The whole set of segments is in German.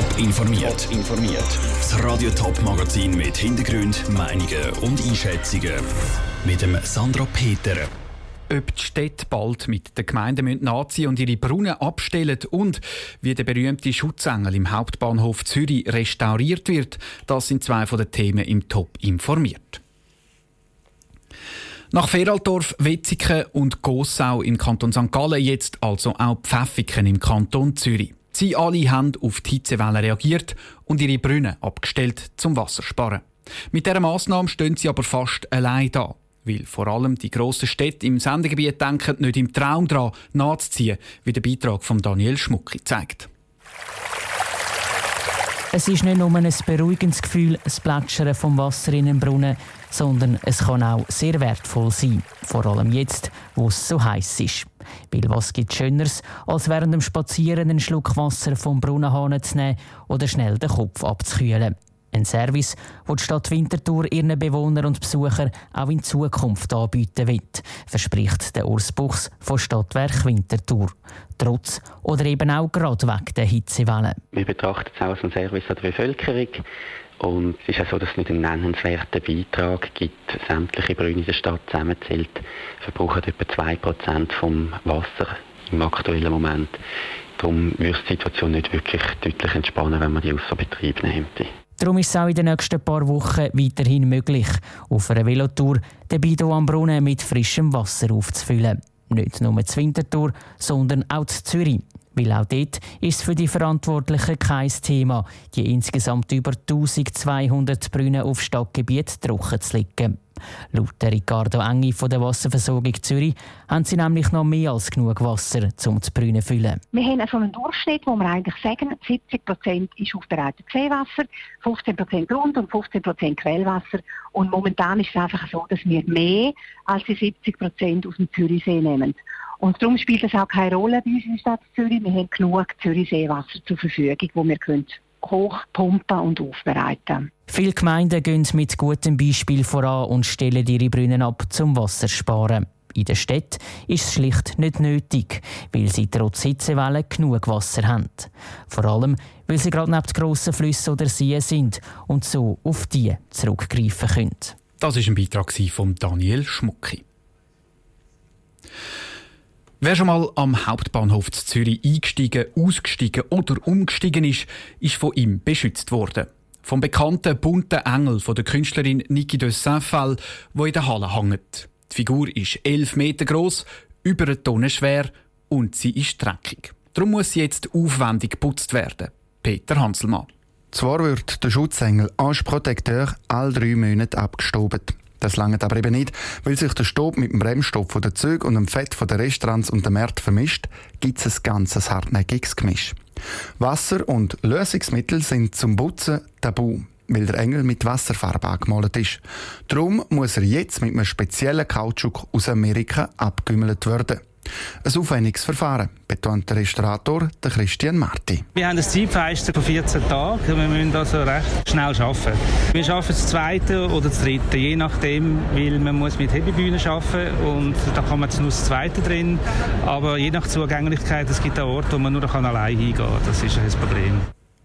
Top informiert. informiert. Das Radio Top Magazin mit Hintergrund, Meinungen und Einschätzungen mit dem Sandra Peter. Ob die Städte bald mit den Gemeinden nachziehen und ihre Brunnen abstellen und wie der berühmte Schutzengel im Hauptbahnhof Zürich restauriert wird, das sind zwei von den Themen im Top informiert. Nach Feraldorf, Wetzigen und Gossau im Kanton St. Gallen jetzt also auch Pfäffiken im Kanton Zürich. Sie alle haben auf die Hitzewelle reagiert und ihre Brunnen abgestellt zum Wassersparen. Mit dieser Massnahme stehen sie aber fast allein da, weil vor allem die grossen Städte im Sendegebiet denken, nicht im Traum daran nachzuziehen, wie der Beitrag von Daniel Schmucki zeigt. Es ist nicht nur ein beruhigendes Gefühl, das Plätschern vom Wasser in den Brunnen, sondern es kann auch sehr wertvoll sein. Vor allem jetzt, wo es so heiß ist. Weil was gibt Schöneres, als während dem Spazieren einen Schluck Wasser vom Brunnenhahn zu nehmen oder schnell den Kopf abzukühlen. Ein Service, den die Stadt Winterthur ihren Bewohnern und Besuchern auch in Zukunft anbieten wird, verspricht der Urs Buchs von Stadtwerk Winterthur. Trotz oder eben auch gerade wegen der Hitzewelle. Wir betrachten es auch als ein Service an der Bevölkerung. Und es ist ja so, dass es nicht einen nennenswerten Beitrag gibt. Sämtliche Brüne in der Stadt zusammenzählt, verbrauchen etwa 2% vom Wasser im aktuellen Moment. Darum würde die Situation nicht wirklich deutlich entspannen, wenn man die außer Betrieb nimmt. Darum ist es auch in den nächsten paar Wochen weiterhin möglich, auf einer Velotour den Bidon am Brunnen mit frischem Wasser aufzufüllen. Nicht nur zu Winterthur, sondern auch zu Zürich. Weil auch dort ist für die Verantwortlichen kein Thema, die insgesamt über 1200 Brunnen auf Stadtgebiet trocken zu liegen. Laut Riccardo Engi von der Wasserversorgung Zürich haben sie nämlich noch mehr als genug Wasser, um zu füllen. Wir haben also einen Durchschnitt, wo wir eigentlich sagen, 70 Prozent ist aufbereitetes Seewasser, 15 Prozent Grund- und 15 Prozent Quellwasser. Und momentan ist es einfach so, dass wir mehr als die 70 Prozent aus dem Zürichsee nehmen. Und darum spielt es auch keine Rolle bei uns in der Stadt Zürich. Wir haben genug Zürichseewasser zur Verfügung, wo wir können hochpumpen und aufbereiten. Viele Gemeinden gehen mit gutem Beispiel voran und stellen ihre Brunnen ab zum Wassersparen. In der Stadt ist es schlicht nicht nötig, weil sie trotz Hitzewellen genug Wasser haben. Vor allem, weil sie gerade neben grossen Flüssen oder Seen sind und so auf die zurückgreifen können. Das ist ein Beitrag von Daniel Schmucki. Wer schon mal am Hauptbahnhof Zürich eingestiegen, ausgestiegen oder umgestiegen ist, ist von ihm beschützt worden. Vom bekannten bunten Engel von der Künstlerin Niki de Saint-Phal, wo in der Halle hängt. Die Figur ist elf Meter groß, über eine Tonne schwer und sie ist dreckig. Darum muss sie jetzt aufwendig geputzt werden. Peter Hanselmann. Zwar wird der Schutzengel Ange Protecteur all drei Monate abgestoben. Das langt aber eben nicht, weil sich der Staub mit dem Bremsstoff der Züge und dem Fett der Restaurants und der Märkte vermischt, gibt es ein ganzes hartnäckiges Gemisch. Wasser und Lösungsmittel sind zum Putzen tabu, weil der Engel mit Wasserfarbe angemalt ist. Darum muss er jetzt mit einem speziellen Kautschuk aus Amerika abgümmelt werden. Ein aufwendiges Verfahren, betont der Restaurator der Christian Marti. Wir haben ein Zeitfenster von 14 Tagen. Wir müssen also recht schnell arbeiten. Wir arbeiten das zweite oder das dritte, je nachdem, weil man muss mit Hebebühnen arbeiten und da kann man nur das zweite drin. Aber je nach Zugänglichkeit, es gibt auch Orte, wo man nur allein hingehen kann. Das ist ein Problem.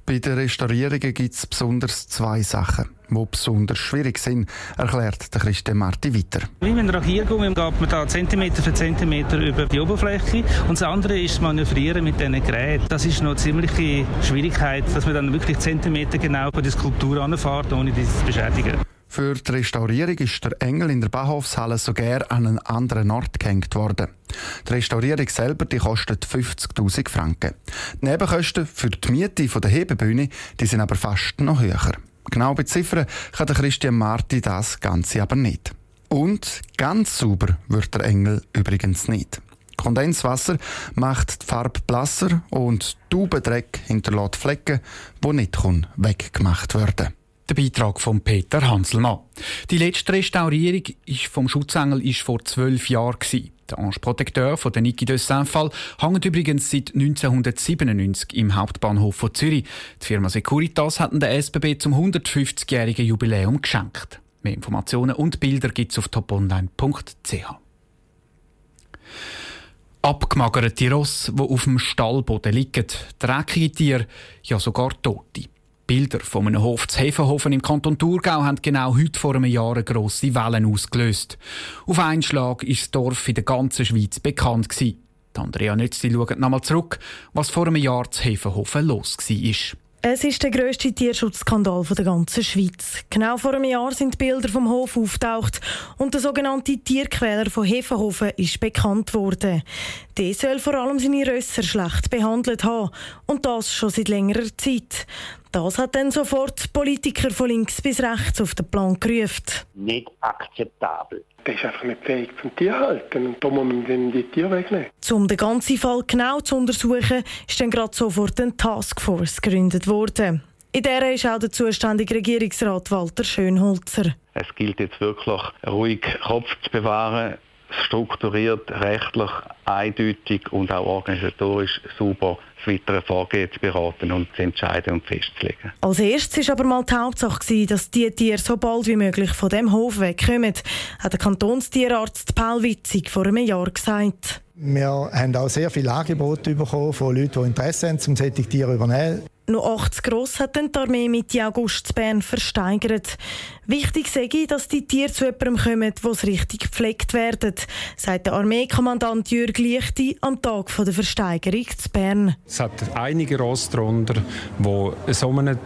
Bei den Restaurierungen gibt es besonders zwei Sachen, die besonders schwierig sind, erklärt der Christian Marti weiter. Wie mit einer Radiergummi geht man da Zentimeter für Zentimeter über die Oberfläche und das andere ist das Manövrieren mit diesen Geräten. Das ist noch eine ziemliche Schwierigkeit, dass man dann wirklich Zentimeter genau bei der Skulptur anfährt, ohne dieses zu beschädigen. Für die Restaurierung ist der Engel in der Bahnhofshalle sogar an einen anderen Ort gehängt worden. Die Restaurierung selber die kostet 50.000 Franken. Die Nebenkosten für die Miete der Hebebühne die sind aber fast noch höher. Genau beziffern kann der Christian Marti das Ganze aber nicht. Und ganz sauber wird der Engel übrigens nicht. Kondenswasser macht die Farbe blasser und Taubendreck hinterlässt Flecken, die nicht weggemacht werden können. Der Beitrag von Peter Hanselmann. Die letzte Restaurierung vom Schutzengel war vor zwölf Jahren. Der Ange Protecteur von der Niki de Saint-Fall hängt übrigens seit 1997 im Hauptbahnhof von Zürich. Die Firma Securitas hat den SBB zum 150-jährigen Jubiläum geschenkt. Mehr Informationen und Bilder gibt es auf toponline.ch. Abgemagerte Ross, die auf dem Stallboden liegen, dreckige Tiere, ja sogar Tote. Bilder von einem Hof zu Hefenhofen im Kanton Thurgau haben genau heute vor einem Jahr eine grosse Wellen ausgelöst. Auf einen Schlag ist das Dorf in der ganzen Schweiz bekannt gewesen. Andrea Nützli schaut nochmal zurück, was vor einem Jahr zu Hefenhofen los war. Es ist der grösste Tierschutzskandal der ganzen Schweiz. Genau vor einem Jahr sind Bilder vom Hof auftaucht und der sogenannte Tierquäler von Hefenhofen ist bekannt worden. Der soll vor allem seine Rösser schlecht behandelt haben und das schon seit längerer Zeit. Das hat dann sofort Politiker von links bis rechts auf den Plan gerufen. Nicht akzeptabel. Der ist einfach nicht fähig zum Tierhalten und da muss man dann die Tiere wegnehmen. Um den ganzen Fall genau zu untersuchen, ist dann gerade sofort eine Taskforce gegründet worden. In der ist auch der zuständige Regierungsrat Walter Schönholzer. Es gilt jetzt wirklich ruhig Kopf zu bewahren, strukturiert, rechtlich eindeutig und auch organisatorisch sauber das weitere Vorgehen zu beraten und zu entscheiden und festzulegen. Als erstes war aber mal die Hauptsache, dass die Tiere so bald wie möglich von dem Hof wegkommen, hat der Kantonstierarzt Paul Witzig vor einem Jahr gesagt. Wir haben auch sehr viele Angebote bekommen von Leuten, die Interesse haben, um solche Tiere zu übernehmen. Noch 80 Gross hat die Armee Mitte August zu Bern versteigert. Wichtig sei, dass die Tiere zu jemandem kommen, wo sie richtig gepflegt werden, sagt der Armeekommandant Jürg Lichti am Tag der Versteigerung zu Bern. Es hat einige Ross darunter, die so einem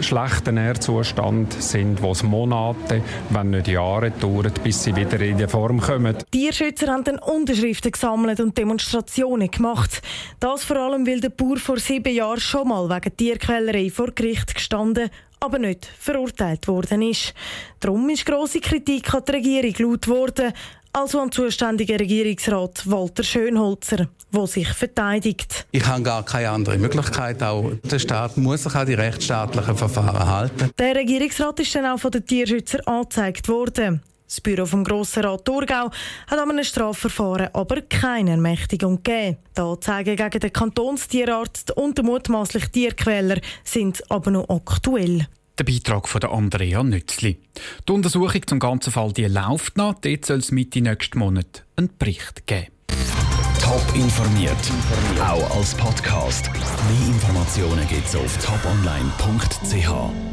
schlechten Nährzustand sind, wo es Monate, wenn nicht Jahre dauert, bis sie wieder in die Form kommen. Tierschützer haben dann Unterschriften gesammelt und Demonstrationen gemacht. Das vor allem, weil der Bauer vor sieben Jahren schon mal wegen Tierquälerei vor Gericht gestanden aber nicht verurteilt worden ist. Darum ist grosse Kritik an die Regierung laut worden, also an den zuständigen Regierungsrat Walter Schönholzer, der sich verteidigt. Ich habe gar keine andere Möglichkeit. Auch der Staat muss sich an die rechtsstaatlichen Verfahren halten. Der Regierungsrat ist dann auch von den Tierschützern angezeigt worden. Das Büro vom Grossen Rat Thurgau hat an einem Strafverfahren aber keine Ermächtigung gegeben. Die Anzeigen gegen den Kantonstierarzt und den mutmaßlichen Tierquäler sind aber noch aktuell. Der Beitrag von Andrea Nützli. Die Untersuchung zum ganzen Fall die läuft noch. Dort soll es Mitte nächsten Monat einen Bericht geben. Top informiert, auch als Podcast. Mehr Informationen gibt es auf toponline.ch.